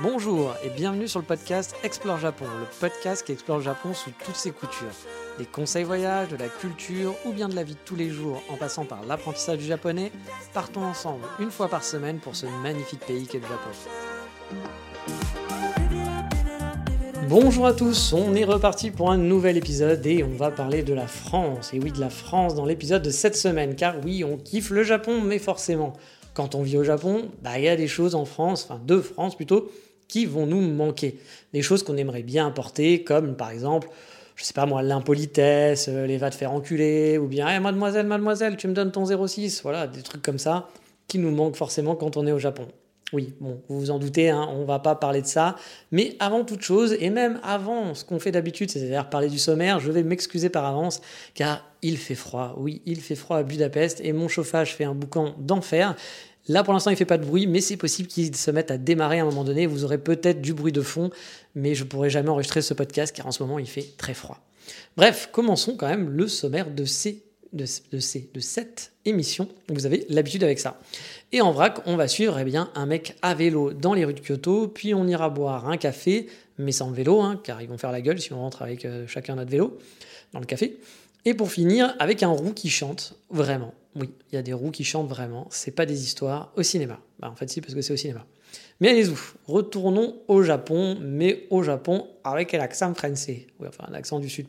Bonjour et bienvenue sur le podcast Explore Japon, le podcast qui explore le Japon sous toutes ses coutures. Des conseils voyages, de la culture ou bien de la vie de tous les jours en passant par l'apprentissage du japonais, partons ensemble une fois par semaine pour ce magnifique pays qu'est le Japon. Bonjour à tous, on est reparti pour un nouvel épisode et on va parler de la France. Et oui, de la France dans l'épisode de cette semaine, car oui, on kiffe le Japon, mais forcément, quand on vit au Japon, bah, il y a des choses en France, enfin de France plutôt, qui vont nous manquer. Des choses qu'on aimerait bien apporter, comme par exemple, je sais pas moi, l'impolitesse, euh, les va te faire enculer, ou bien, hey, mademoiselle, mademoiselle, tu me donnes ton 06, voilà, des trucs comme ça, qui nous manquent forcément quand on est au Japon. Oui, bon, vous vous en doutez, hein, on va pas parler de ça. Mais avant toute chose, et même avant ce qu'on fait d'habitude, c'est-à-dire parler du sommaire, je vais m'excuser par avance, car il fait froid. Oui, il fait froid à Budapest, et mon chauffage fait un boucan d'enfer. Là, pour l'instant, il fait pas de bruit, mais c'est possible qu'il se mette à démarrer à un moment donné. Vous aurez peut-être du bruit de fond, mais je pourrai jamais enregistrer ce podcast, car en ce moment, il fait très froid. Bref, commençons quand même le sommaire de ces de, ces, de cette émission. Vous avez l'habitude avec ça. Et en vrac, on va suivre eh bien, un mec à vélo dans les rues de Kyoto, puis on ira boire un café, mais sans vélo, hein, car ils vont faire la gueule si on rentre avec euh, chacun notre vélo dans le café. Et pour finir, avec un roux qui chante, vraiment. Oui, il y a des roues qui chantent vraiment. C'est pas des histoires au cinéma. Bah, en fait, si, parce que c'est au cinéma. Mais allez-y, retournons au Japon, mais au Japon avec l'accent français. Oui, enfin, un accent du Sud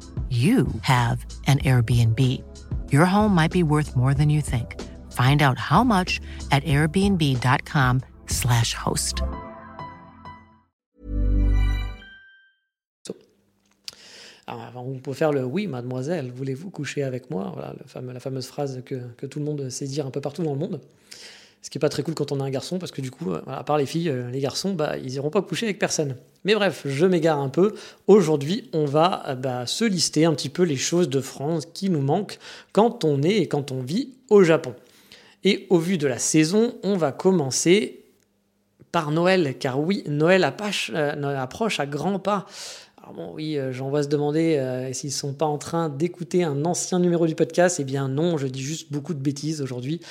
you have an Airbnb. Your home might be worth more than you think. Find out how much at airbnb.com/slash host. Alors, on peut faire le oui, mademoiselle, voulez-vous coucher avec moi? Voilà, La fameuse phrase que tout le monde sait dire un peu partout dans le monde. Ce qui est pas très cool quand on a un garçon, parce que du coup, euh, à part les filles, euh, les garçons, bah, ils iront pas coucher avec personne. Mais bref, je m'égare un peu. Aujourd'hui, on va euh, bah, se lister un petit peu les choses de France qui nous manquent quand on est et quand on vit au Japon. Et au vu de la saison, on va commencer par Noël, car oui, Noël approche, approche à grands pas. Alors bon, oui, j'en vois se demander s'ils ne sont pas en train d'écouter un ancien numéro du podcast. Eh bien non, je dis juste beaucoup de bêtises aujourd'hui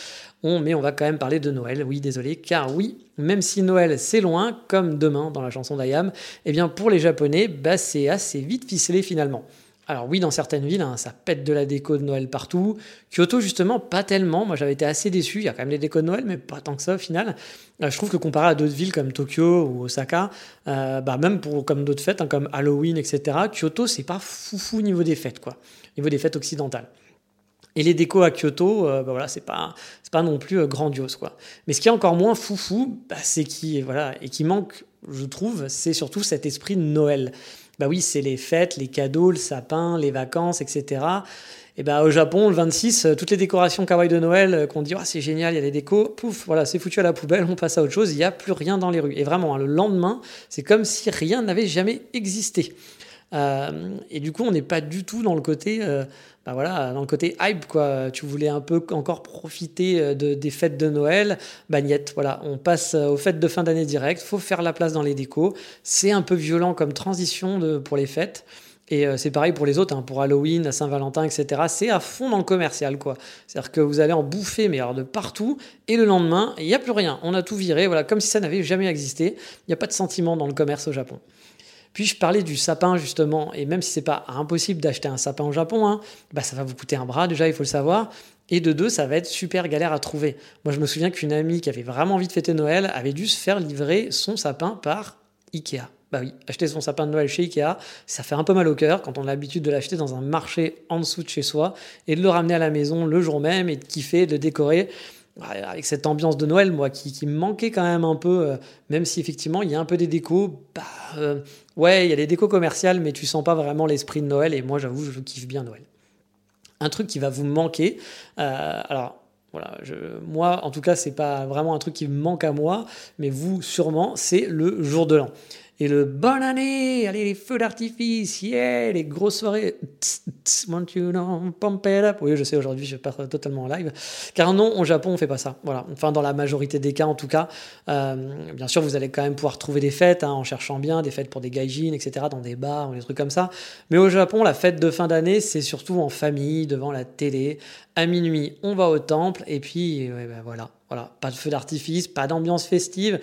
mais on va quand même parler de Noël, oui, désolé, car oui, même si Noël c'est loin, comme demain dans la chanson d'Ayam, eh bien pour les Japonais, bah, c'est assez vite ficelé finalement. Alors oui, dans certaines villes, hein, ça pète de la déco de Noël partout. Kyoto, justement, pas tellement. Moi, j'avais été assez déçu. Il y a quand même des décos de Noël, mais pas tant que ça au final. Euh, je trouve que comparé à d'autres villes comme Tokyo ou Osaka, euh, bah, même pour comme d'autres fêtes, hein, comme Halloween, etc., Kyoto, c'est pas foufou au niveau des fêtes, quoi. Niveau des fêtes occidentales. Et les décos à Kyoto, euh, bah voilà, c'est pas, c'est pas non plus euh, grandiose, quoi. Mais ce qui est encore moins foufou, bah, c'est qui, voilà, et qui manque, je trouve, c'est surtout cet esprit de Noël. Bah oui, c'est les fêtes, les cadeaux, le sapin, les vacances, etc. Et bah au Japon, le 26, euh, toutes les décorations kawaii de Noël qu'on dit, oh, c'est génial, il y a des décos, pouf, voilà, c'est foutu à la poubelle, on passe à autre chose, il n'y a plus rien dans les rues. Et vraiment, hein, le lendemain, c'est comme si rien n'avait jamais existé. et du coup, on n'est pas du tout dans le côté bah voilà, dans le côté hype, quoi. Tu voulais un peu encore profiter euh, de, des fêtes de Noël. Bagnette, voilà, on passe euh, aux fêtes de fin d'année direct. Faut faire la place dans les décos. C'est un peu violent comme transition de, pour les fêtes. Et euh, c'est pareil pour les autres, hein, pour Halloween, Saint-Valentin, etc. C'est à fond dans le commercial, quoi. C'est-à-dire que vous allez en bouffer, mais alors de partout. Et le lendemain, il n'y a plus rien. On a tout viré, voilà, comme si ça n'avait jamais existé. Il n'y a pas de sentiment dans le commerce au Japon. Puis je parlais du sapin justement, et même si c'est pas impossible d'acheter un sapin au Japon, hein, bah ça va vous coûter un bras déjà, il faut le savoir. Et de deux, ça va être super galère à trouver. Moi, je me souviens qu'une amie qui avait vraiment envie de fêter Noël avait dû se faire livrer son sapin par Ikea. Bah oui, acheter son sapin de Noël chez Ikea, ça fait un peu mal au cœur quand on a l'habitude de l'acheter dans un marché en dessous de chez soi et de le ramener à la maison le jour même et de kiffer, de décorer avec cette ambiance de Noël, moi, qui, me manquait quand même un peu, euh, même si effectivement il y a un peu des décos, bah, euh, ouais, il y a des décos commerciales, mais tu sens pas vraiment l'esprit de Noël, et moi j'avoue, je kiffe bien Noël. Un truc qui va vous manquer, euh, alors Voilà, moi, en tout cas, c'est pas vraiment un truc qui me manque à moi, mais vous, sûrement, c'est le jour de l'an. Et le bonne année, allez, les feux d'artifice, yeah, les grosses soirées, want you know, pump it up. Oui, je sais, aujourd'hui, je pars totalement en live. Car non, au Japon, on fait pas ça. Voilà. Enfin, dans la majorité des cas, en tout cas. Euh, bien sûr, vous allez quand même pouvoir trouver des fêtes, hein, en cherchant bien, des fêtes pour des gaijins, etc., dans des bars ou des trucs comme ça. Mais au Japon, la fête de fin d'année, c'est surtout en famille, devant la télé. À minuit, on va au temple, et puis, ben voilà. Voilà, pas de feu d'artifice, pas d'ambiance festive,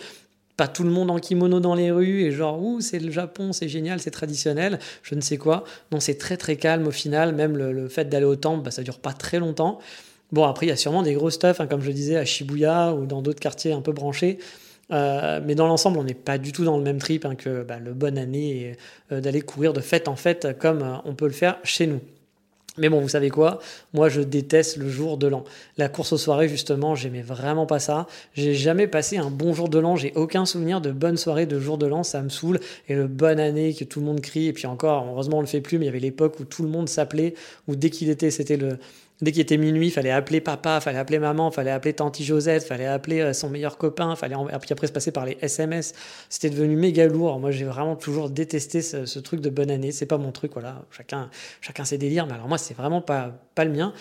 pas tout le monde en kimono dans les rues et genre ouh c'est le Japon c'est génial c'est traditionnel je ne sais quoi. Non c'est très très calme au final même le, fait d'aller au temple bah, ça dure pas très longtemps. Bon après il y a sûrement des gros stuff hein, comme je disais à Shibuya ou dans d'autres quartiers un peu branchés. Euh, mais dans l'ensemble, on n'est pas du tout dans le même trip hein, que bah, le bonne année euh, d'aller courir de fête en fête comme euh, on peut le faire chez nous. Mais bon, vous savez quoi? Moi, je déteste le jour de l'an. La course aux soirées, justement, j'aimais vraiment pas ça. J'ai jamais passé un bon jour de l'an. J'ai aucun souvenir de bonne soirée de jour de l'an. Ça me saoule. Et le bonne année que tout le monde crie. Et puis encore, heureusement, on le fait plus. Mais il y avait l'époque où tout le monde s'appelait, où dès qu'il était, c'était le, Dès qu'il était minuit, fallait appeler papa, fallait appeler maman, fallait appeler tante Josette, fallait appeler euh, son meilleur copain, fallait puis après se passer par les SMS. C'était devenu méga lourd. Moi, j'ai vraiment toujours détesté ce, truc de bonne année. C'est pas mon truc, voilà. Chacun, chacun ses délires, mais alors moi, c'est vraiment pas, pas le mien.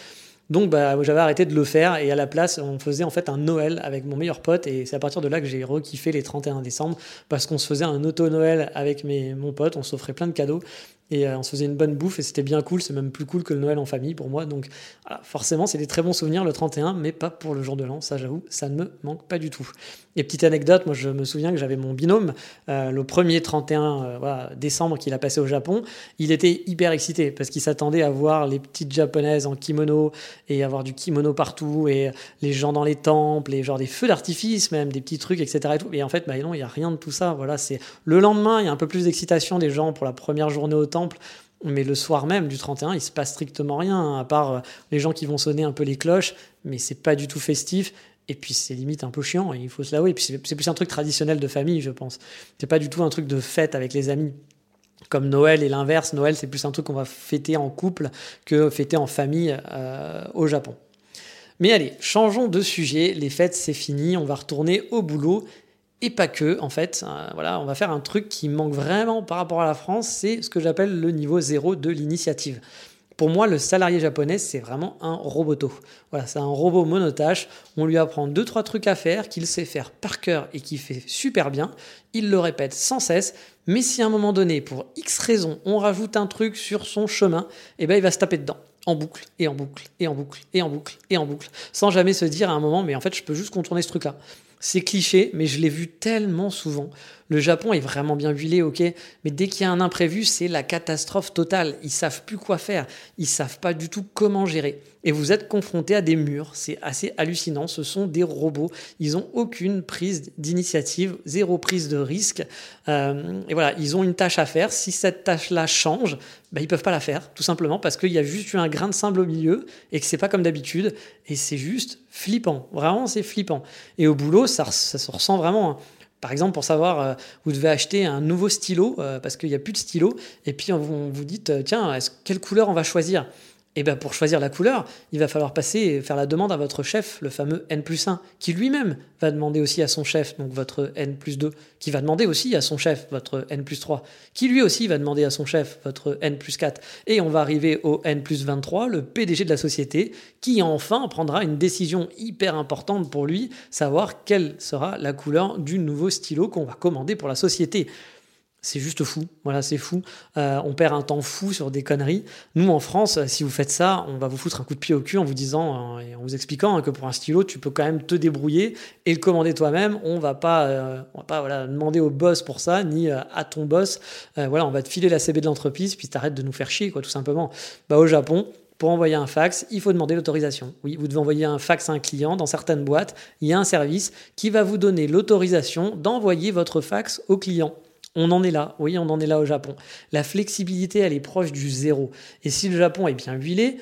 Donc bah, j'avais arrêté de le faire et à la place on faisait en fait un Noël avec mon meilleur pote et c'est à partir de là que j'ai rekiffé les 31 décembre parce qu'on se faisait un auto-Noël avec mes, mon pote, on s'offrait plein de cadeaux et euh, on se faisait une bonne bouffe et c'était bien cool, c'est même plus cool que le Noël en famille pour moi. Donc forcément, c'est des très bons souvenirs le 31, mais pas pour le jour de l'an, ça j'avoue, ça ne me manque pas du tout. Et petite anecdote, moi je me souviens que j'avais mon binôme, euh, le premier 31 euh, décembre qu'il a passé au Japon, il était hyper excité parce qu'il s'attendait à voir les petites japonaises en kimono et avoir du kimono partout et les gens dans les temples et genre des feux d'artifice même, des petits trucs, etc. Et en fait, bah non, il n'y a rien de tout ça. Voilà, c'est le lendemain, il y a un peu plus d'excitation des gens pour la première journée au temple. Mais le soir même du 31, il se passe strictement rien, à part euh, les gens qui vont sonner un peu les cloches, mais c'est pas du tout festif. Et puis c'est limite un peu chiant, il faut se l'avouer. Et puis c'est plus un truc traditionnel de famille, je pense. C'est pas du tout un truc de fête avec les amis. Comme Noël et l'inverse, Noël c'est plus un truc qu'on va fêter en couple que fêter en famille euh, au Japon. Mais allez, changeons de sujet, les fêtes c'est fini, on va retourner au boulot et pas que, en fait. Euh, voilà, on va faire un truc qui manque vraiment par rapport à la France, c'est ce que j'appelle le niveau zéro de l'initiative. Pour moi, le salarié japonais, c'est vraiment un roboto. Voilà, c'est un robot monotache. On lui apprend deux, trois trucs à faire qu'il sait faire par cœur et qu'il fait super bien. Il le répète sans cesse. Mais si à un moment donné, pour X raison, on rajoute un truc sur son chemin, eh ben, il va se taper dedans en boucle et en boucle et en boucle et en boucle et en boucle, sans jamais se dire à un moment, mais en fait, je peux juste contourner ce truc-là. C'est cliché, mais je l'ai vu tellement souvent. Le Japon est vraiment bien huilé, ok, mais dès qu'il y a un imprévu, c'est la catastrophe totale. Ils savent plus quoi faire, ils savent pas du tout comment gérer. Et vous êtes confronté à des murs, c'est assez hallucinant. Ce sont des robots, ils ont aucune prise d'initiative, zéro prise de risque. Euh, et voilà, ils ont une tâche à faire. Si cette tâche-là change, ben, ils peuvent pas la faire, tout simplement parce qu'il y a juste eu un grain de sable au milieu et que c'est pas comme d'habitude. Et c'est juste flippant, vraiment c'est flippant. Et au boulot, ça, ça se ressent vraiment. Hein. Par exemple, pour savoir, euh, vous devez acheter un nouveau stylo euh, parce qu'il n'y a plus de stylo, et puis on vous, vous dit, euh, tiens, quelle couleur on va choisir? Et eh bien pour choisir la couleur, il va falloir passer et faire la demande à votre chef, le fameux N plus 1, qui lui-même va demander aussi à son chef, donc votre N plus 2, qui va demander aussi à son chef, votre N plus 3, qui lui aussi va demander à son chef, votre N plus 4. Et on va arriver au N plus 23, le PDG de la société, qui enfin prendra une décision hyper importante pour lui, savoir quelle sera la couleur du nouveau stylo qu'on va commander pour la société c'est juste fou. Voilà, c'est fou. Euh, on perd un temps fou sur des conneries. Nous, en France, si vous faites ça, on va vous foutre un coup de pied au cul en vous disant euh, et en vous expliquant hein, que pour un stylo, tu peux quand même te débrouiller et le commander toi-même. On va pas, euh, on va pas demander au boss pour ça, ni à ton boss. voilà, on va te filer la CB de l'entreprise, puis t'arrêtes de nous faire chier, quoi, tout simplement. Bah, au Japon, pour envoyer un fax, il faut demander l'autorisation. Oui, vous devez envoyer un fax à un client. Dans certaines boîtes, il y a un service qui va vous donner l'autorisation d'envoyer votre fax au client. On en est là, oui, on en est là au Japon. La flexibilité, elle est proche du zéro. Et si le Japon est bien huilé,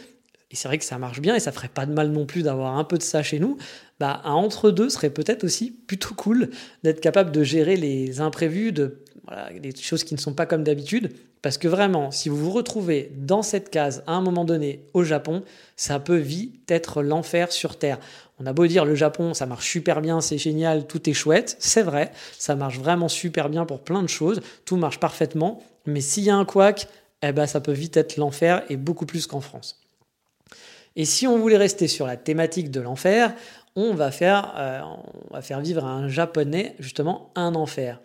et c'est vrai que ça marche bien et ça ferait pas de mal non plus d'avoir un peu de ça chez nous, bah, un entre-deux serait peut-être aussi plutôt cool d'être capable de gérer les imprévus, de, voilà, des choses qui ne sont pas comme d'habitude. Parce que vraiment, si vous vous retrouvez dans cette case à un moment donné au Japon, ça peut vite être l'enfer sur Terre. On a beau dire le Japon, ça marche super bien, c'est génial, tout est chouette, c'est vrai, ça marche vraiment super bien pour plein de choses, tout marche parfaitement, mais s'il y a un couac, eh ben, ça peut vite être l'enfer et beaucoup plus qu'en France. Et si on voulait rester sur la thématique de l'enfer, on va faire, euh, vivre à un japonais justement un enfer.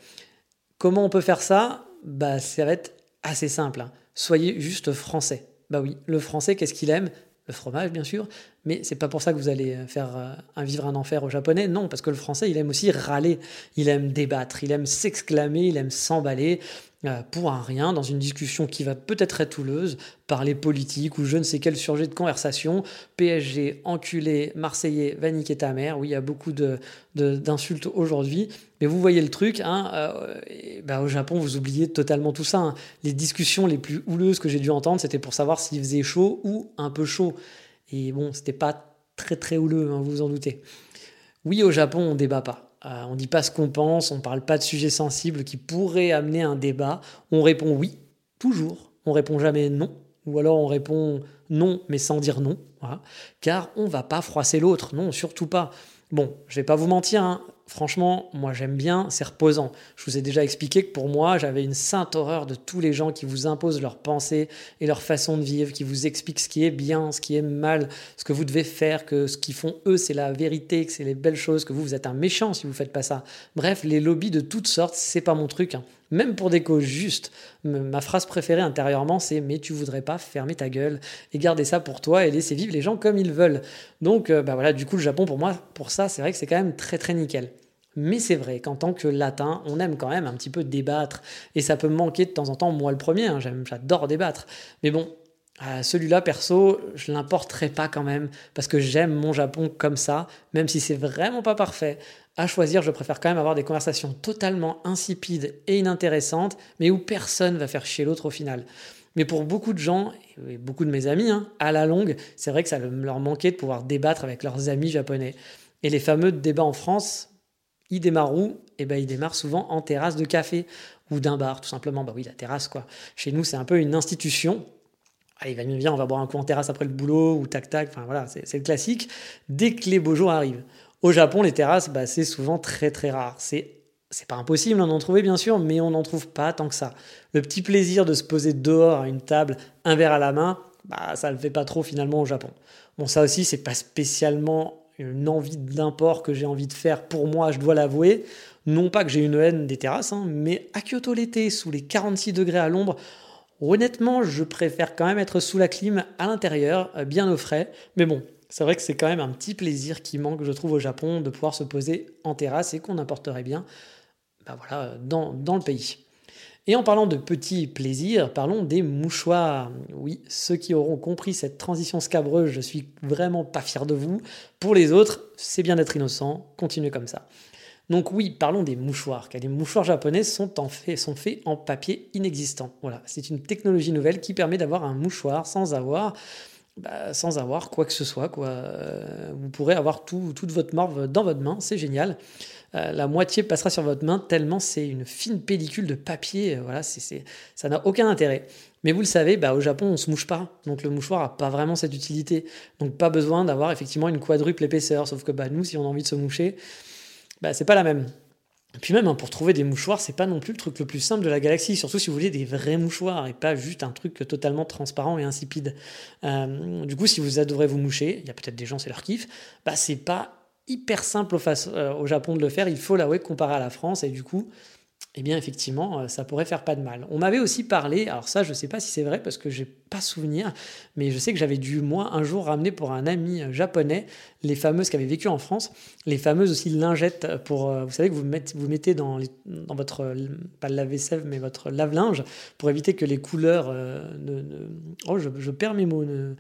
Comment on peut faire ça? Bah ça va être assez simple. Hein. Soyez juste français. Bah oui, le français, qu'est-ce qu'il aime? Le fromage, bien sûr, mais c'est pas pour ça que vous allez faire euh, vivre un enfer au japonais. Non, parce que le français, il aime aussi râler, il aime débattre, il aime s'exclamer, il aime s'emballer. Euh, pour un rien, dans une discussion qui va peut-être être houleuse, parler politique ou je ne sais quel sujet de conversation, PSG, enculé, Marseillais, va niquer ta mère, oui, il y a beaucoup d'insultes de, aujourd'hui, mais vous voyez le truc, hein, euh, bah, au Japon, vous oubliez totalement tout ça. Hein. Les discussions les plus houleuses que j'ai dû entendre, c'était pour savoir s'il faisait chaud ou un peu chaud. Et bon, c'était pas très très houleux, hein, vous vous en doutez. Oui, au Japon, on débat pas. Euh, on ne dit pas ce qu'on pense, on ne parle pas de sujets sensibles qui pourraient amener un débat. On répond oui, toujours. On répond jamais non. Ou alors on répond non, mais sans dire non. Car on va pas froisser l'autre. Non, surtout pas. Bon, je vais pas vous mentir, hein. franchement, moi j'aime bien, c'est reposant. Je vous ai déjà expliqué que pour moi, j'avais une sainte horreur de tous les gens qui vous imposent leurs pensées et leur façon de vivre, qui vous expliquent ce qui est bien, ce qui est mal, ce que vous devez faire, que ce qu'ils font eux, c'est la vérité, que c'est les belles choses, que vous, vous êtes un méchant si vous faites pas ça. Bref, les lobbies de toutes sortes, c'est pas mon truc. Hein même pour des causes justes. Ma phrase préférée intérieurement, c'est Mais tu voudrais pas fermer ta gueule et garder ça pour toi et laisser vivre les gens comme ils veulent. Donc, euh, bah voilà, du coup, le Japon, pour moi, pour ça, c'est vrai que c'est quand même très très nickel. Mais c'est vrai qu'en tant que latin, on aime quand même un petit peu débattre. Et ça peut me manquer de temps en temps, moi le premier, hein, j'adore débattre. Mais bon, celui-là, perso, je l'importerai pas quand même, parce que j'aime mon Japon comme ça, même si c'est vraiment pas parfait à choisir, je préfère quand même avoir des conversations totalement insipides et inintéressantes, mais où personne va faire chier l'autre au final. Mais pour beaucoup de gens, et beaucoup de mes amis, hein, à la longue, c'est vrai que ça leur manquait de pouvoir débattre avec leurs amis japonais. Et les fameux débats en France, ils démarrent où? Eh ben, ils démarrent souvent en terrasse de café ou d'un bar, tout simplement. Bah oui, la terrasse, quoi. Chez nous, c'est un peu une institution. Allez, va bien, on va boire un coup en terrasse après le boulot, ou tac tac, enfin voilà, c'est le classique. Dès que les beaux jours arrivent. Au Japon, les terrasses, bah, c'est souvent très très rare. C'est c'est pas impossible d'en trouver bien sûr, mais on n'en trouve pas tant que ça. Le petit plaisir de se poser dehors à une table, un verre à la main, bah ça le fait pas trop finalement au Japon. Bon ça aussi c'est pas spécialement une envie d'import que j'ai envie de faire pour moi, je dois l'avouer. Non pas que j'ai une haine des terrasses, hein, mais à Kyoto l'été, sous les 46 degrés à l'ombre, honnêtement je préfère quand même être sous la clim à l'intérieur, euh, bien au frais. Mais bon, c'est vrai que c'est quand même un petit plaisir qui manque, je trouve, au Japon, de pouvoir se poser en terrasse et qu'on apporterait bien bah voilà, dans, dans le pays. Et en parlant de petits plaisirs, parlons des mouchoirs. Oui, ceux qui auront compris cette transition scabreuse, je suis vraiment pas fier de vous. Pour les autres, c'est bien d'être innocent, continuez comme ça. Donc oui, parlons des mouchoirs, car les mouchoirs japonais sont, faits en papier inexistant. Voilà, c'est une technologie nouvelle qui permet d'avoir un mouchoir sans avoir bah, quoi que ce soit. Euh, vous pourrez avoir tout, toute votre morve dans votre main, c'est génial. Euh, la moitié passera sur votre main tellement c'est une fine pellicule de papier. Euh, voilà, ça n'a aucun intérêt. Mais vous le savez, bah, au Japon, on se mouche pas. Donc le mouchoir n'a pas vraiment cette utilité. Donc pas besoin d'avoir effectivement une quadruple épaisseur. Sauf que bah, nous, si on a envie de se moucher, bah, c'est pas la même. Et puis même, hein, pour trouver des mouchoirs, c'est pas non plus le truc le plus simple de la galaxie, surtout si vous voulez des vrais mouchoirs et pas juste un truc totalement transparent et insipide. Euh, du coup, si vous adorez vous moucher, il y a peut-être des gens, c'est leur kiff, bah c'est pas hyper simple au, euh, Japon de le faire, il faut l'avouer comparé à la France, et du coup, eh bien effectivement, euh, ça pourrait faire pas de mal. On m'avait aussi parlé, alors ça je ne sais pas si c'est vrai parce que j'ai pas souvenir, mais je sais que j'avais dû moi un jour ramener pour un ami euh, japonais les fameuses qui avaient vécu en France, les fameuses aussi lingettes pour, euh, vous savez que vous mettez, vous mettez dans, dans votre, pas le lave-vaisselle, mais votre lave-linge pour éviter que les couleurs ne, oh je, perds mes mots, ne,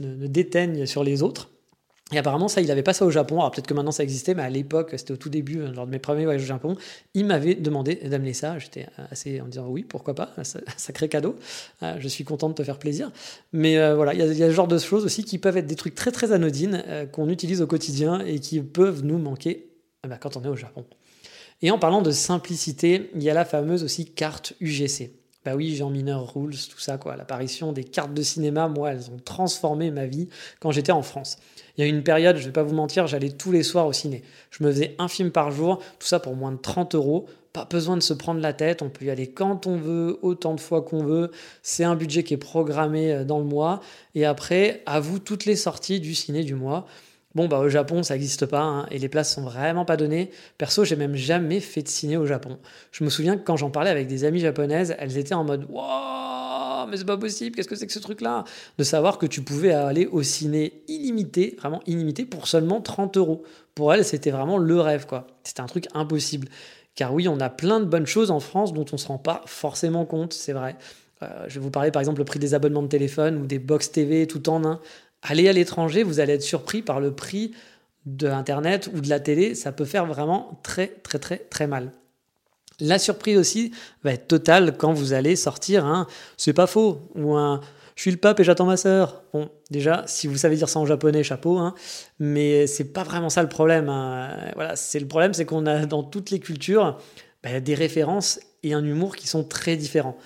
ne, déteignent sur les autres. Et apparemment, ça, il n'avait pas ça au Japon. Alors peut-être que maintenant ça existait, mais à l'époque, c'était au tout début, euh, lors de mes premiers voyages au Japon, il m'avait demandé d'amener ça. J'étais assez en disant oui, pourquoi pas, sacré cadeau. Euh, je suis content de te faire plaisir. Mais euh, voilà, il y, a, ce genre de choses aussi qui peuvent être des trucs très très anodines qu'on utilise au quotidien et qui peuvent nous manquer eh ben, quand on est au Japon. Et en parlant de simplicité, il y a la fameuse aussi carte UGC. Bah oui, Jean Mineur Rules, tout ça, quoi. L'apparition des cartes de cinéma, moi, elles ont transformé ma vie quand j'étais en France. Il y a une période, je vais pas vous mentir, j'allais tous les soirs au ciné. Je me faisais un film par jour, tout ça pour moins de 30 euros. Pas besoin de se prendre la tête, on peut y aller quand on veut, autant de fois qu'on veut. C'est un budget qui est programmé euh, dans le mois. Et après, à vous toutes les sorties du ciné du mois. Bon, bah, au Japon, ça n'existe pas, hein, et les places sont vraiment pas données. Perso, j'ai même jamais fait de ciné au Japon. Je me souviens que quand j'en parlais avec des amies japonaises, elles étaient en mode Waouh, mais c'est pas possible, qu'est-ce que c'est que ce truc-là? De savoir que tu pouvais aller au ciné illimité, vraiment illimité, pour seulement 30 euros. Pour elles, c'était vraiment le rêve, quoi. C'était un truc impossible. Car oui, on a plein de bonnes choses en France dont on se rend pas forcément compte, c'est vrai. Euh, je vais vous parler par exemple le prix des abonnements de téléphone ou des box TV tout en un. Allez à l'étranger, vous allez être surpris par le prix de Internet ou de la télé. Ça peut faire vraiment très, très, très, très mal. La surprise aussi va être totale quand vous allez sortir un c'est pas faux ou un je suis le pape et j'attends ma sœur. Bon, déjà, si vous savez dire ça en japonais, chapeau, hein, mais c'est pas vraiment ça le problème. Hein. Voilà, c'est le problème, c'est qu'on a dans toutes les cultures bah, des références et un humour qui sont très différents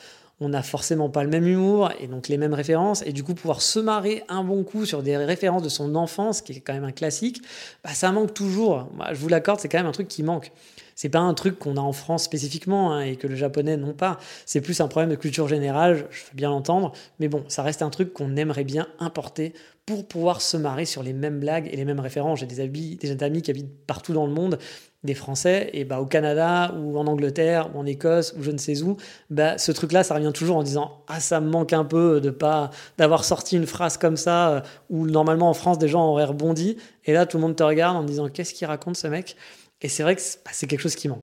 on n'a forcément pas le même humour et donc les mêmes références. Et du coup, pouvoir se marrer un bon coup sur des références de son enfance, qui est quand même un classique, bah, ça manque toujours. je vous l'accorde, c'est quand même un truc qui manque. C'est pas un truc qu'on a en France spécifiquement hein, et que le japonais n'ont pas. C'est plus un problème de culture générale, je fais bien l'entendre. Mais bon, ça reste un truc qu'on aimerait bien importer pour pouvoir se marrer sur les mêmes blagues et les mêmes références. J'ai des, amis, des amis qui habitent partout dans le monde des Français, et bah, au Canada ou en Angleterre ou en Écosse ou je ne sais où, bah, ce truc-là, ça revient toujours en disant Ah, ça me manque un peu de pas d'avoir sorti une phrase comme ça euh, où normalement en France des gens auraient rebondi, et là tout le monde te regarde en disant Qu'est-ce qu'il raconte ce mec? Et c'est vrai que c'est quelque chose qui manque.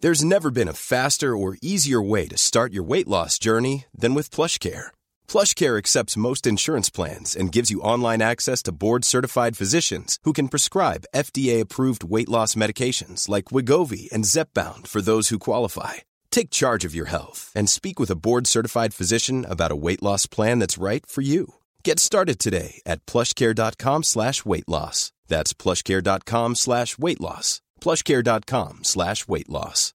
There's never been a faster or easier way to start your weight loss journey than with PlushCare. PlushCare accepts most insurance plans and gives you online access to board-certified physicians who can prescribe FDA-approved weight loss medications like Wigovi and Zepbound for those who qualify. Take charge of your health and speak with a board-certified physician about a weight loss plan that's right for you. Get started today at plushcare.com slash weight loss. That's plushcare.com slash weight loss. plushcare.com slash weight loss.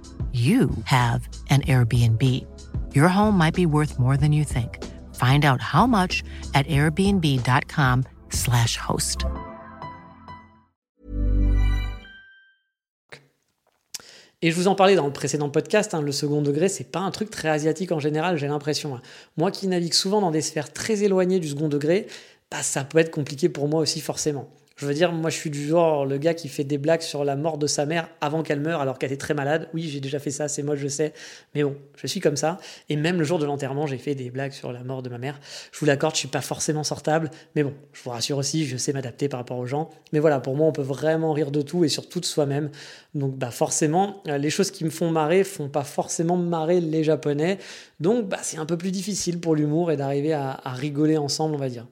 you have an Airbnb. Your home might be worth more than you think. Find out how much at airbnb.com/slash host. Et je vous en parlais dans le précédent podcast, hein, le second degré, c'est pas un truc très asiatique en général, j'ai l'impression. Hein. Moi qui navigue souvent dans des sphères très éloignées du second degré, bah, ça peut être compliqué pour moi aussi forcément. Je veux dire, moi je suis du genre le gars qui fait des blagues sur la mort de sa mère avant qu'elle meure alors qu'elle est très malade. Oui, j'ai déjà fait ça, c'est moi je sais. Mais bon, je suis comme ça. Et même le jour de l'enterrement, j'ai fait des blagues sur la mort de ma mère. Je vous l'accorde, je suis pas forcément sortable. Mais bon, je vous rassure aussi, je sais m'adapter par rapport aux gens. Mais voilà, pour moi, on peut vraiment rire de tout et surtout de soi-même. Donc bah forcément, euh, les choses qui me font marrer font pas forcément marrer les Japonais. Donc bah, c'est un peu plus difficile pour l'humour et d'arriver à rigoler ensemble, on va dire.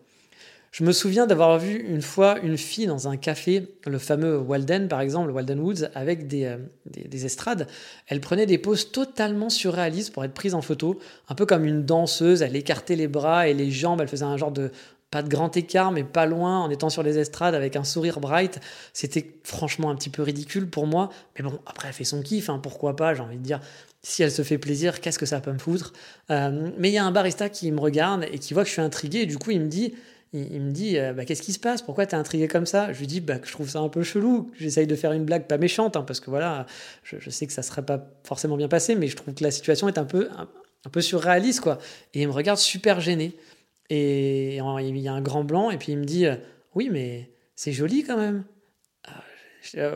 Je me souviens d'avoir vu une fois une fille dans un café, le fameux Walden par exemple, Walden Woods, avec euh, des, des, estrades. Elle prenait des poses totalement surréalistes pour être prise en photo, un peu comme une danseuse. Elle écartait les bras et les jambes, elle faisait un genre de pas de grand écart, mais pas loin, en étant sur les estrades avec un sourire bright. C'était franchement un petit peu ridicule pour moi. Mais bon, après, elle fait son kiff, hein, pourquoi pas, j'ai envie de dire. Si elle se fait plaisir, qu'est-ce que ça peut me foutre? Euh, Mais il y a un barista qui me regarde et qui voit que je suis intrigué, et du coup, il me dit il, me dit euh, bah, Qu'est-ce qui se passe? Pourquoi t'es intrigué comme ça? Je lui dis bah, que je trouve ça un peu chelou. J'essaye de faire une blague pas méchante, hein, parce que voilà, je, sais que ça serait pas forcément bien passé, mais je trouve que la situation est un peu, un, peu surréaliste. quoi. Et il me regarde super gêné. Et il y a un grand blanc, et puis il me dit Oui, mais c'est joli quand même. Ah, je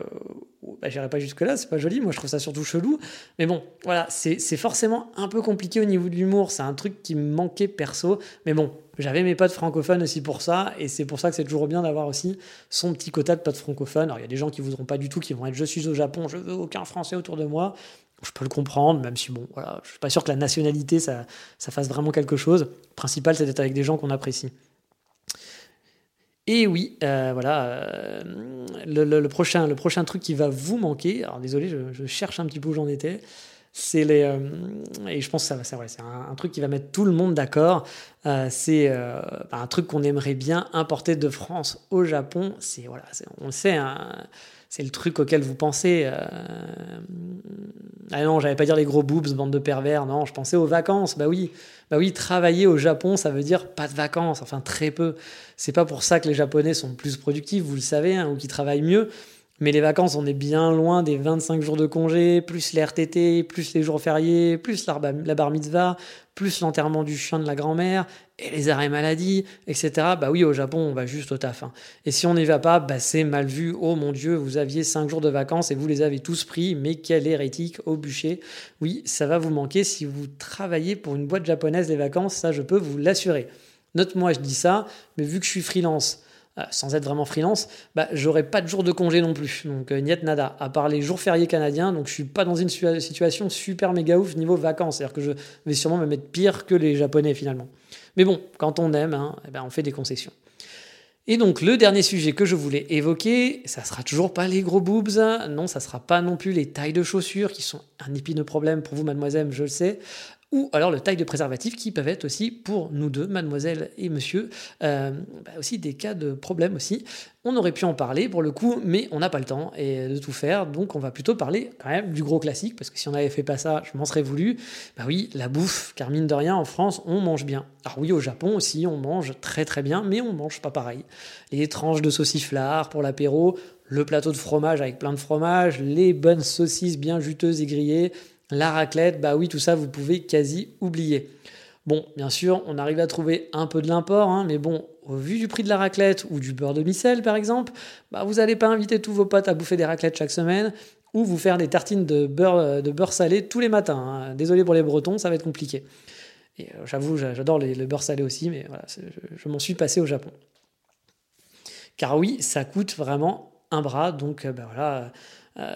bah, j'irai pas jusque-là, c'est pas joli, moi je trouve ça surtout chelou. Mais bon, voilà, c'est forcément un peu compliqué au niveau de l'humour, c'est un truc qui me manquait perso. Mais bon, j'avais mes potes francophones aussi pour ça, et c'est pour ça que c'est toujours bien d'avoir aussi son petit quota de potes francophones. Alors il y a des gens qui voudront pas du tout, qui vont être je suis au Japon, je veux aucun français autour de moi. Je peux le comprendre, même si bon, voilà, je suis pas sûr que la nationalité ça, ça fasse vraiment quelque chose. Le principal, c'est d'être avec des gens qu'on apprécie. Et oui, euh, voilà, euh, le, prochain, le prochain truc qui va vous manquer, alors désolé, je, cherche un petit peu où j'en étais, c'est les... Euh, et je pense que ça c'est un, un, truc qui va mettre tout le monde d'accord, c'est un truc qu'on aimerait bien importer de France au Japon, c'est, voilà, on le sait, hein, c'est le truc auquel vous pensez. Euh, ah non, j'allais pas dire les gros boobs, bande de pervers, non, je pensais aux vacances. Bah oui, bah oui, travailler au Japon, ça veut dire pas de vacances, enfin très peu. C'est pas pour ça que les Japonais sont plus productifs, vous le savez, hein, ou qui travaillent mieux. Mais les vacances, on est bien loin des 25 jours de congé, plus les RTT, plus les jours fériés, plus la, bar mitzvah, plus l'enterrement du chien de la grand-mère, et les arrêts maladie, etc. Bah oui, au Japon, on va juste au taf. Hein. Et si on n'y va pas, bah c'est mal vu. Oh mon Dieu, vous aviez 5 jours de vacances et vous les avez tous pris, mais quel hérétique au bûcher. Oui, ça va vous manquer si vous travaillez pour une boîte japonaise les vacances, ça je peux vous l'assurer. Note-moi, je dis ça, mais vu que je suis freelance, sans être vraiment freelance, bah, j'aurais pas de jours de congé non plus. Donc, euh, niet nada, à part les jours fériés canadiens. Donc, je suis pas dans une situation super méga ouf niveau vacances. C'est-à-dire que je vais sûrement me mettre pire que les Japonais finalement. Mais bon, quand on aime, hein, eh ben, on fait des concessions. Et donc, le dernier sujet que je voulais évoquer, ça sera toujours pas les gros boobs. Non, ça sera pas non plus les tailles de chaussures qui sont un épineux problème pour vous, mademoiselle, je le sais ou alors le taille de préservatif qui peuvent être aussi pour nous deux, mademoiselle et monsieur, euh, bah aussi des cas de problème aussi. On aurait pu en parler pour le coup, mais on n'a pas le temps et de tout faire, donc on va plutôt parler quand même du gros classique, parce que si on avait fait pas ça, je m'en serais voulu. Bah oui, la bouffe, car mine de rien, en France, on mange bien. Alors oui, au Japon aussi, on mange très très bien, mais on mange pas pareil. Les tranches de sauciflard pour l'apéro, le plateau de fromage avec plein de fromage, les bonnes saucisses bien juteuses et grillées, la raclette, bah oui, tout ça, vous pouvez quasi oublier. Bon, bien sûr, on arrive à trouver un peu de l'import, hein, mais bon, au vu du prix de la raclette ou du beurre de micelle, par exemple, bah vous n'allez pas inviter tous vos potes à bouffer des raclettes chaque semaine ou vous faire des tartines de beurre, euh, salé tous les matins. Hein. Désolé pour les Bretons, ça va être compliqué. Et euh, j'avoue, j'adore le beurre salé aussi, mais voilà, je, je m'en suis passé au Japon. Car oui, ça coûte vraiment un bras, donc euh, bah voilà euh,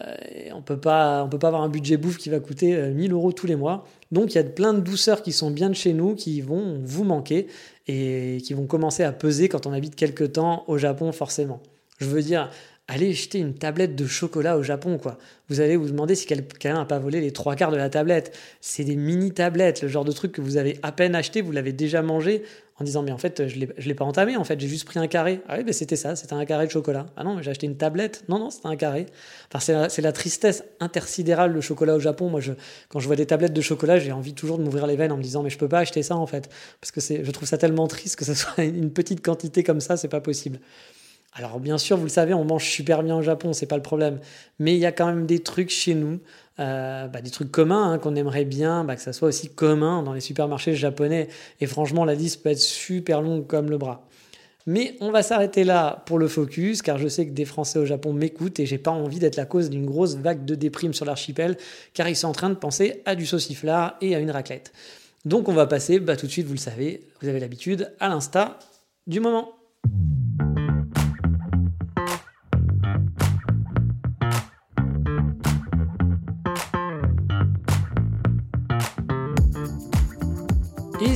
on peut pas, peut pas avoir un budget bouffe qui va coûter 1000 euh, euros tous les mois. Donc il y a plein de douceurs qui sont bien de chez nous, qui vont vous manquer et qui vont commencer à peser quand on habite quelque temps au Japon forcément. Je veux dire, allez jeter une tablette de chocolat au Japon, quoi. Vous allez vous demander si quelqu'un n'a pas volé les trois quarts de la tablette. C'est des mini tablettes, le genre de truc que vous avez à peine acheté, vous l'avez déjà mangé, en disant mais en fait je l'ai pas entamé, en fait j'ai juste pris un carré. Ah oui, mais c'était ça, c'était un carré de chocolat. Ah non, j'ai acheté une tablette. Non, non, c'était un carré. Enfin, c'est la, la, tristesse intersidérale le chocolat au Japon. Moi, je, quand je vois des tablettes de chocolat, j'ai envie toujours de m'ouvrir les veines en me disant mais je peux pas acheter ça en fait, parce que je trouve ça tellement triste que ce soit une petite quantité comme ça, c'est pas possible. Alors bien sûr, vous le savez, on mange super bien au Japon, c'est pas le problème. Mais il y a quand même des trucs chez nous, euh, bah, des trucs communs hein, qu'on aimerait bien, bah, que ça soit aussi commun dans les supermarchés japonais. Et franchement, la liste peut être super longue comme le bras. Mais on va s'arrêter là pour le focus, car je sais que des Français au Japon m'écoutent et j'ai pas envie d'être la cause d'une grosse vague de déprime sur l'archipel, car ils sont en train de penser à du sauciflard et à une raclette. Donc on va passer bah, tout de suite, vous le savez, vous avez l'habitude, à l'insta du moment.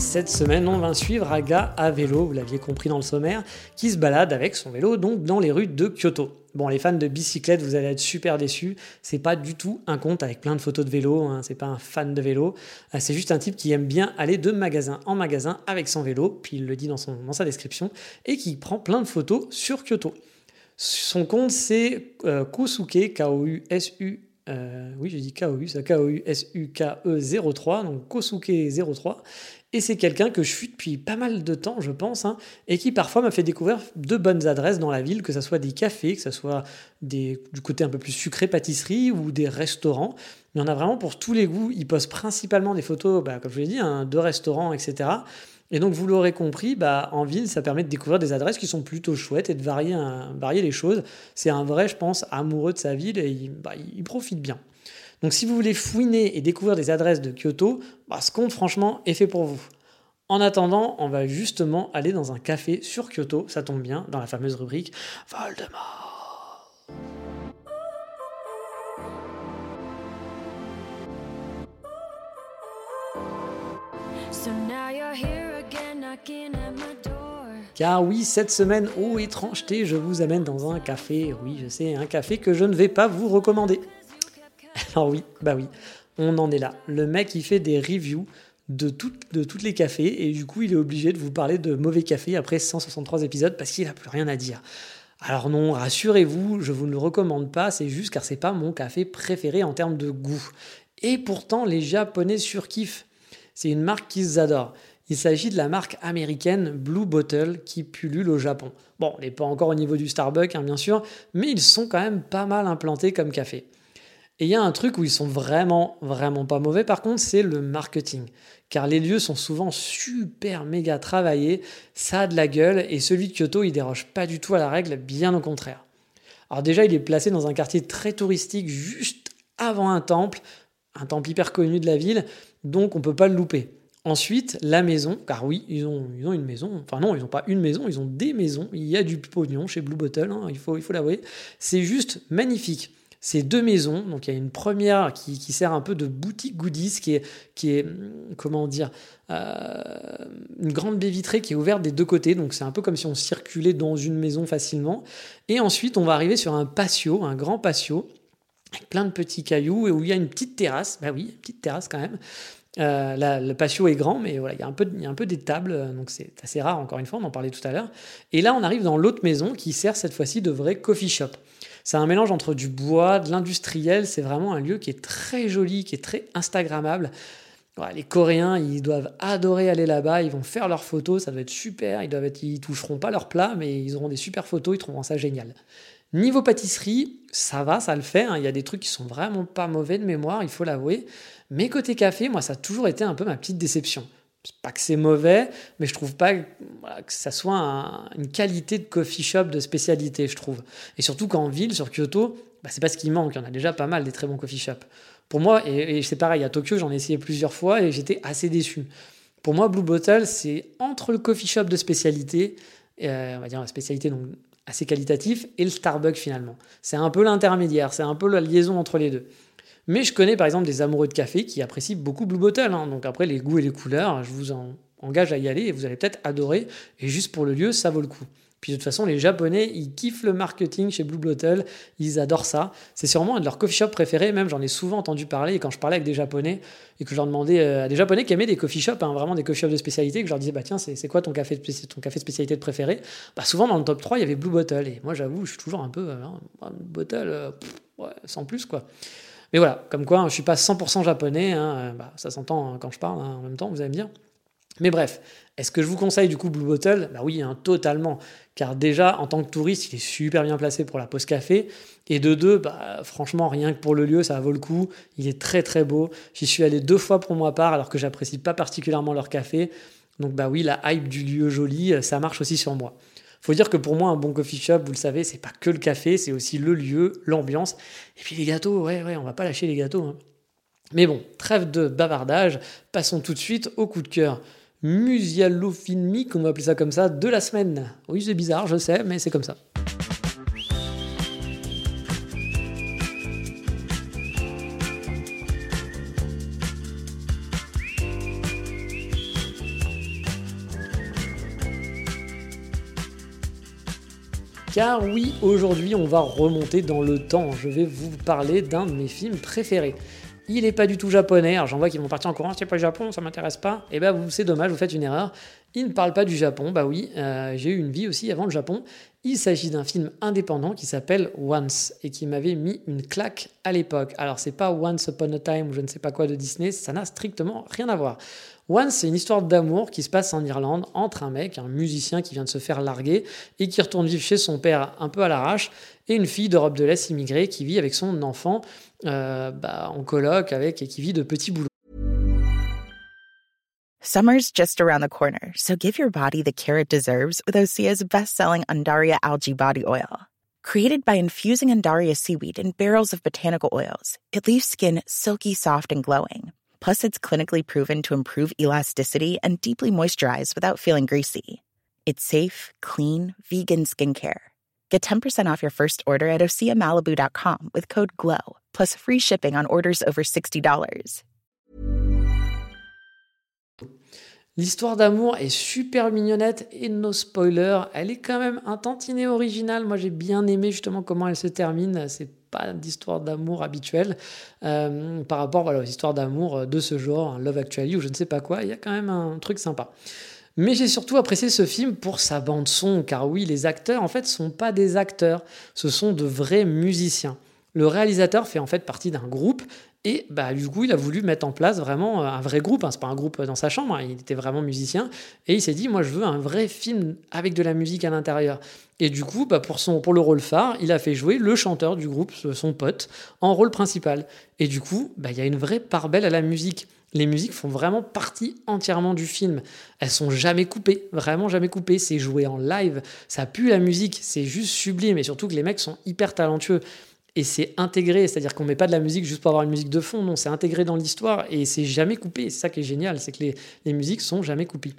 Cette semaine, on va suivre Aga à vélo, vous l'aviez compris dans le sommaire, qui se balade avec son vélo donc dans les rues de Kyoto. Bon, les fans de bicyclette, vous allez être super déçus. C'est pas du tout un compte avec plein de photos de vélo. Hein. C'est pas un fan de vélo. Euh, c'est juste un type qui aime bien aller de magasin en magasin avec son vélo. Puis il le dit dans, sa description et qui prend plein de photos sur Kyoto. Son compte c'est euh, Kosuke K-O-U-S-U euh, oui, j'ai dit KOU, c'est K-O-U-S-U-K-E 03, donc Kosuke 03. Et c'est quelqu'un que je suis depuis pas mal de temps, je pense, hein, et qui parfois m'a fait découvrir de bonnes adresses dans la ville, que ce soit des cafés, que ce soit des, du côté un peu plus sucré pâtisserie ou des restaurants. Il y en a vraiment pour tous les goûts. Il poste principalement des photos, bah, comme je l'ai dit, hein, de restaurants, etc. Et donc, vous l'aurez compris, bah, en ville, ça permet de découvrir des adresses qui sont plutôt chouettes et de varier, varier les choses. C'est un vrai, je pense, amoureux de sa ville et il, bah, il, profite bien. Donc, si vous voulez fouiner et découvrir des adresses de Kyoto, bah, ce compte, franchement, est fait pour vous. En attendant, on va justement aller dans un café sur Kyoto, ça tombe bien, dans la fameuse rubrique Voldemort. Car oui, cette semaine, ô étrangeté, je vous amène dans un café. Oui, je sais, un café que je ne vais pas vous recommander. Alors oui, bah oui, on en est là. Le mec, il fait des reviews de, de toutes les cafés et du coup, il est obligé de vous parler de mauvais café après 163 épisodes parce qu'il n'a plus rien à dire. Alors non, rassurez-vous, je vous ne le recommande pas, c'est juste car c'est pas mon café préféré en termes de goût. Et pourtant, les Japonais surkiffent. C'est une marque qu'ils adorent. Il s'agit de la marque américaine Blue Bottle qui pullule au Japon. Bon, on n'est pas encore au niveau du Starbucks, hein, bien sûr, mais ils sont quand même pas mal implantés comme café. Et il y a un truc où ils sont vraiment, vraiment pas mauvais, par contre, c'est le marketing. Car les lieux sont souvent super méga travaillés, ça a de la gueule, et celui de Kyoto, il déroge pas du tout à la règle, bien au contraire. Alors déjà, il est placé dans un quartier très touristique, juste avant un temple, un temple hyper connu de la ville, donc on peut pas le louper. Ensuite, la maison, car oui, ils ont, ils ont une maison. Enfin non, ils n'ont pas une maison, ils ont des maisons. Il y a du pognon chez Blue Bottle, hein, il faut il faut l'avouer. C'est juste magnifique. Ces deux maisons, donc il y a une première qui, sert un peu de boutique goodies, qui est, qui est comment dire, euh, une grande baie vitrée qui est ouverte des deux côtés, donc c'est un peu comme si on circulait dans une maison facilement. Et ensuite, on va arriver sur un patio, un grand patio, avec plein de petits cailloux, et où il y a une petite terrasse, bah oui, une petite terrasse quand même, euh, le patio est grand, mais voilà, il y a un peu, il y a un peu des tables, donc c'est assez rare, encore une fois, on en parlait tout à l'heure. Et là, on arrive dans l'autre maison qui sert cette fois-ci de vrai coffee shop. C'est un mélange entre du bois, de l'industriel, c'est vraiment un lieu qui est très joli, qui est très Instagrammable. les Coréens, ils doivent adorer aller là-bas, ils vont faire leurs photos, ça doit être super, ils doivent ils toucheront pas leur plat, mais ils auront des super photos, ils trouveront ça génial. Niveau pâtisserie, ça va, ça le fait. Hein. Il y a des trucs qui sont vraiment pas mauvais de mémoire, il faut l'avouer. Mais côté café, moi, ça a toujours été un peu ma petite déception. Pas que c'est mauvais, mais je trouve pas que ça soit une qualité de coffee shop de spécialité, je trouve. Et surtout qu'en ville, sur Kyoto, bah, c'est pas ce qui manque. Il y en a déjà pas mal des très bons coffee shops. Pour moi, et, c'est pareil, à Tokyo, j'en ai essayé plusieurs fois et j'étais assez déçu. Pour moi, Blue Bottle, c'est entre le coffee shop de spécialité, euh, on va dire la spécialité donc assez qualitatif, et le Starbucks finalement. C'est un peu l'intermédiaire, c'est un peu la liaison entre les deux. Mais je connais par exemple des amoureux de café qui apprécient beaucoup Blue Bottle. Hein. Donc après, les goûts et les couleurs, je vous engage à y aller et vous allez peut-être adorer. Et juste pour le lieu, ça vaut le coup. Puis de toute façon, les Japonais, ils kiffent le marketing chez Blue Bottle, ils adorent ça. C'est sûrement un de leurs coffee shops préférés, même j'en ai souvent entendu parler. Et quand je parlais avec des Japonais et que je leur demandais euh, à des Japonais qui aimaient des coffee shops, hein, vraiment des coffee shops de spécialité, que je leur disais, bah tiens, c'est quoi ton café, ton café spécialité de préféré? Bah, Souvent dans le top 3, il y avait Blue Bottle. Et moi, j'avoue, je suis toujours un peu, euh, hein, Bottle, euh, sans plus quoi. Mais voilà, comme quoi, je ne suis pas 100% japonais, hein, euh, bah, ça s'entend hein, quand je parle hein, en même temps, vous allez me dire. Mais bref, est-ce que je vous conseille du coup Blue Bottle? Bah oui, totalement. Car déjà, en tant que touriste, il est super bien placé pour la pause café. Et de deux, bah, franchement, rien que pour le lieu, ça vaut le coup. Il est très très beau. J'y suis allé deux fois pour moi part, alors que j'apprécie pas particulièrement leur café. Donc bah oui, la hype du lieu joli, euh, ça marche aussi sur moi faut dire que pour moi, un bon coffee shop, vous le savez, c'est pas que le café, c'est aussi le lieu, l'ambiance. Et puis les gâteaux, ouais, ouais, on va pas lâcher les gâteaux. Hein. Mais bon, trêve de bavardage, passons tout de suite au coup de cœur. Musialofilmique, on va appeler ça comme ça, de la semaine. Oui, c'est bizarre, je sais, mais c'est comme ça. Car oui, aujourd'hui on va remonter dans le temps. Je vais vous parler d'un de mes films préférés. Il n'est pas du tout japonais, j'en vois qui vont partir en courant, c'est pas le Japon, ça m'intéresse pas. Eh ben, c'est dommage, vous faites une erreur. Il ne parle pas du Japon, bah oui, euh, j'ai eu une vie aussi avant le Japon. Il s'agit d'un film indépendant qui s'appelle Once et qui m'avait mis une claque à l'époque. Alors c'est pas Once Upon a Time ou je ne sais pas quoi de Disney, ça n'a strictement rien à voir. One, c'est une histoire d'amour qui se passe en Irlande entre un mec, un musicien qui vient de se faire larguer et qui retourne vivre chez son père un peu à l'arrache, et une fille d'Europe de l'Est immigrée qui vit avec son enfant euh, bah, en coloc avec et qui vit de petits boulots. Summer's just around the corner, so give your body the care it deserves with Osea's best-selling Andaria algae body oil. Created by infusing Andaria seaweed in barrels of botanical oils, it leaves skin silky soft and glowing. Plus, it's clinically proven to improve elasticity and deeply moisturize without feeling greasy. It's safe, clean, vegan skincare. Get 10% off your first order at oseamalibu.com with code GLOW, plus free shipping on orders over $60. L'histoire d'amour est super mignonnette et no spoiler, elle est quand même un tantinet originale. Moi j'ai bien aimé justement comment elle se termine. C'est pas d'histoire d'amour habituelle euh, par rapport voilà, aux histoires d'amour de ce genre, un Love Actually ou je ne sais pas quoi. Il y a quand même un truc sympa. Mais j'ai surtout apprécié ce film pour sa bande son, car oui, les acteurs en fait sont pas des acteurs, ce sont de vrais musiciens. Le réalisateur fait en fait partie d'un groupe et bah, du coup, il a voulu mettre en place vraiment un vrai groupe. Hein. C'est pas un groupe dans sa chambre, hein. il était vraiment musicien. Et il s'est dit, moi, je veux un vrai film avec de la musique à l'intérieur. Et du coup, bah, pour, son, pour le rôle phare, il a fait jouer le chanteur du groupe, son pote, en rôle principal. Et du coup, bah, il y a une vraie part belle à la musique. Les musiques font vraiment partie entièrement du film. Elles sont jamais coupées, vraiment jamais coupées. C'est joué en live, ça pue la musique, c'est juste sublime. Et surtout que les mecs sont hyper talentueux et c'est intégré, c'est-à-dire qu'on met pas de la musique juste pour avoir une musique de fond, non, c'est intégré dans l'histoire et c'est jamais coupé. C'est ça qui est génial, c'est que les, les, musiques sont jamais coupées.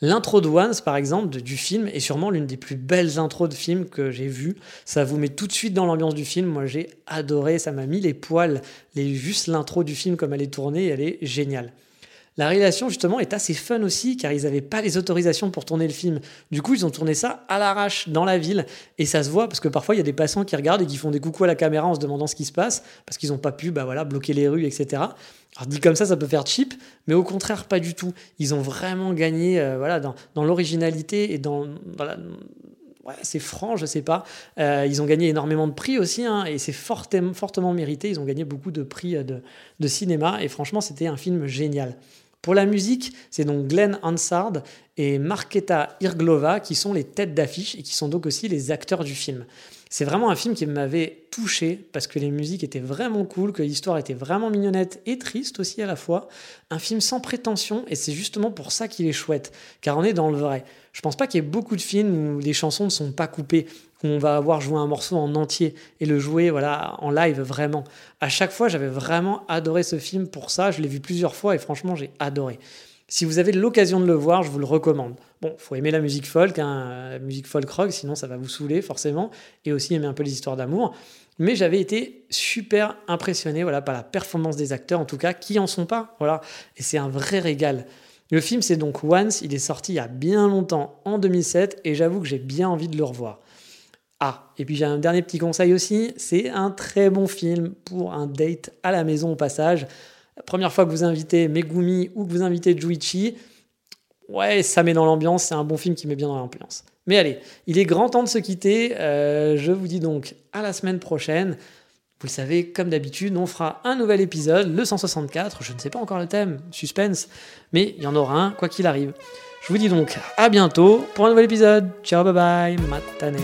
L'intro de Once, par exemple, du film, est sûrement l'une des plus belles intros de film que j'ai vues. Ça vous met tout de suite dans l'ambiance du film. Moi, j'ai adoré, ça m'a mis les poils. Les, juste l'intro du film, comme elle est tournée, elle est géniale. La réalisation, justement, est assez fun aussi, car ils n'avaient pas les autorisations pour tourner le film. Du coup, ils ont tourné ça à l'arrache, dans la ville, et ça se voit, parce que parfois, il y a des passants qui regardent et qui font des coucous à la caméra en se demandant ce qui se passe, parce qu'ils n'ont pas pu bah voilà, bloquer les rues, etc. Alors, dit comme ça, ça peut faire cheap, mais au contraire, pas du tout. Ils ont vraiment gagné euh, voilà, dans, dans l'originalité et dans... Ouais, c'est franc, je sais pas. Euh, ils ont gagné énormément de prix aussi, hein, et c'est fortement, fortement mérité. Ils ont gagné beaucoup de prix euh, de, de cinéma, et franchement, c'était un film génial. Pour la musique, c'est donc Glenn Hansard et Marketa Irglova qui sont les têtes d'affiche et qui sont donc aussi les acteurs du film. C'est vraiment un film qui m'avait touché parce que les musiques étaient vraiment cool, que l'histoire était vraiment mignonnette et triste aussi à la fois. Un film sans prétention et c'est justement pour ça qu'il est chouette, car on est dans le vrai. Je pense pas qu'il y ait beaucoup de films où les chansons ne sont pas coupées, on va avoir joué un morceau en entier et le jouer voilà en live vraiment. À chaque fois, j'avais vraiment adoré ce film pour ça. Je l'ai vu plusieurs fois et franchement, j'ai adoré. Si vous avez l'occasion de le voir, je vous le recommande. Bon, faut aimer la musique folk, hein, la musique folk rock, sinon ça va vous saouler forcément, et aussi aimer un peu les histoires d'amour. Mais j'avais été super impressionné, voilà, par la performance des acteurs, en tout cas, qui en sont pas, voilà. Et c'est un vrai régal. Le film, c'est donc Once. Il est sorti il y a bien longtemps, en 2007, et j'avoue que j'ai bien envie de le revoir. Ah, et puis j'ai un dernier petit conseil aussi, c'est un très bon film pour un date à la maison au passage première fois que vous invitez Megumi ou que vous invitez Juichi, ouais, ça met dans l'ambiance, c'est un bon film qui met bien dans l'ambiance. Mais allez, il est grand temps de se quitter. Euh, je vous dis donc à la semaine prochaine. Vous le savez, comme d'habitude, on fera un nouvel épisode, le 164. Je ne sais pas encore le thème, suspense, mais il y en aura un, quoi qu'il arrive. Je vous dis donc à bientôt pour un nouvel épisode. Ciao, bye bye, matane.